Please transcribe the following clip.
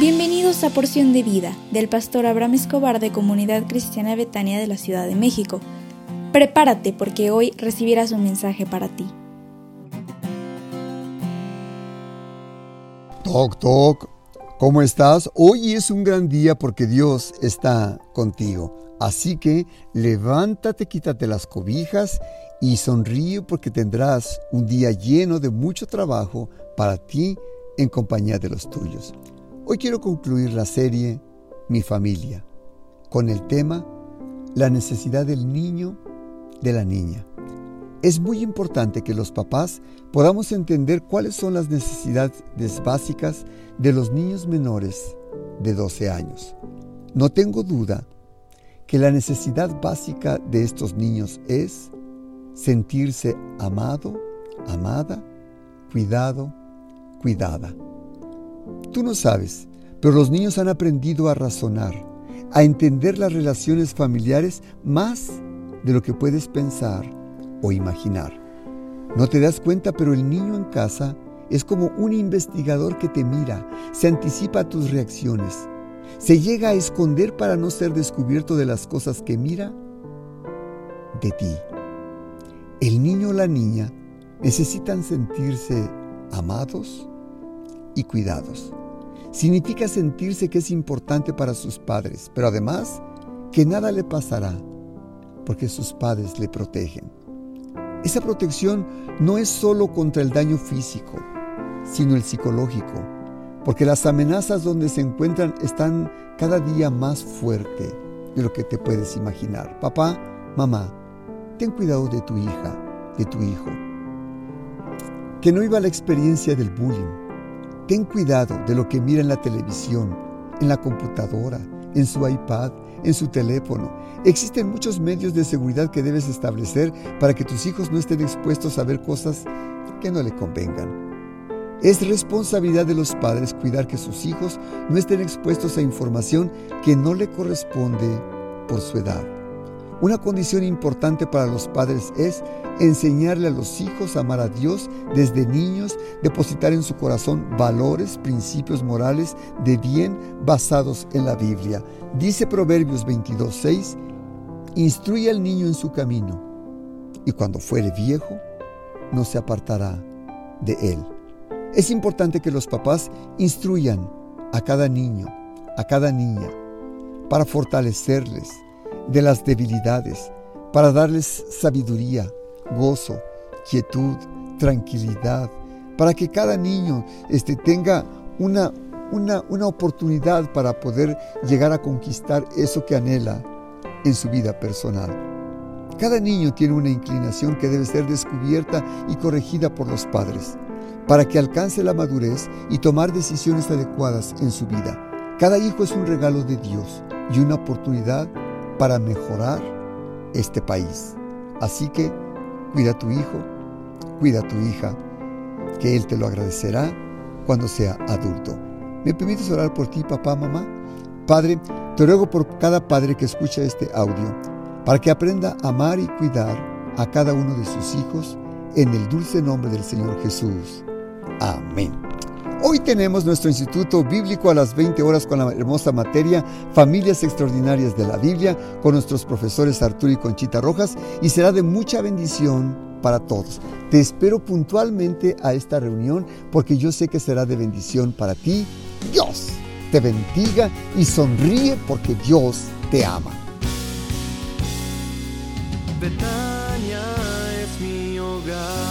Bienvenidos a Porción de Vida del pastor Abraham Escobar de Comunidad Cristiana Betania de la Ciudad de México. Prepárate porque hoy recibirás un mensaje para ti. Toc, toc, ¿cómo estás? Hoy es un gran día porque Dios está contigo. Así que levántate, quítate las cobijas y sonríe porque tendrás un día lleno de mucho trabajo para ti en compañía de los tuyos. Hoy quiero concluir la serie Mi familia con el tema La necesidad del niño, de la niña. Es muy importante que los papás podamos entender cuáles son las necesidades básicas de los niños menores de 12 años. No tengo duda que la necesidad básica de estos niños es sentirse amado, amada, cuidado, cuidada. Tú no sabes, pero los niños han aprendido a razonar, a entender las relaciones familiares más de lo que puedes pensar o imaginar. No te das cuenta, pero el niño en casa es como un investigador que te mira, se anticipa a tus reacciones, se llega a esconder para no ser descubierto de las cosas que mira de ti. El niño o la niña necesitan sentirse amados y cuidados significa sentirse que es importante para sus padres, pero además que nada le pasará porque sus padres le protegen. Esa protección no es solo contra el daño físico, sino el psicológico, porque las amenazas donde se encuentran están cada día más fuerte de lo que te puedes imaginar. Papá, mamá, ten cuidado de tu hija, de tu hijo. Que no iba la experiencia del bullying, Ten cuidado de lo que mira en la televisión, en la computadora, en su iPad, en su teléfono. Existen muchos medios de seguridad que debes establecer para que tus hijos no estén expuestos a ver cosas que no le convengan. Es responsabilidad de los padres cuidar que sus hijos no estén expuestos a información que no le corresponde por su edad. Una condición importante para los padres es enseñarle a los hijos a amar a Dios desde niños, depositar en su corazón valores, principios morales de bien basados en la Biblia. Dice Proverbios 22:6, instruye al niño en su camino, y cuando fuere viejo, no se apartará de él. Es importante que los papás instruyan a cada niño, a cada niña, para fortalecerles, de las debilidades, para darles sabiduría, gozo, quietud, tranquilidad, para que cada niño este, tenga una, una, una oportunidad para poder llegar a conquistar eso que anhela en su vida personal. Cada niño tiene una inclinación que debe ser descubierta y corregida por los padres, para que alcance la madurez y tomar decisiones adecuadas en su vida. Cada hijo es un regalo de Dios y una oportunidad para mejorar este país. Así que cuida a tu hijo, cuida a tu hija, que Él te lo agradecerá cuando sea adulto. ¿Me permites orar por ti, papá, mamá? Padre, te ruego por cada padre que escucha este audio, para que aprenda a amar y cuidar a cada uno de sus hijos en el dulce nombre del Señor Jesús. Amén. Hoy tenemos nuestro Instituto Bíblico a las 20 horas con la hermosa materia Familias Extraordinarias de la Biblia con nuestros profesores Arturo y Conchita Rojas y será de mucha bendición para todos. Te espero puntualmente a esta reunión porque yo sé que será de bendición para ti. Dios te bendiga y sonríe porque Dios te ama. es mi hogar.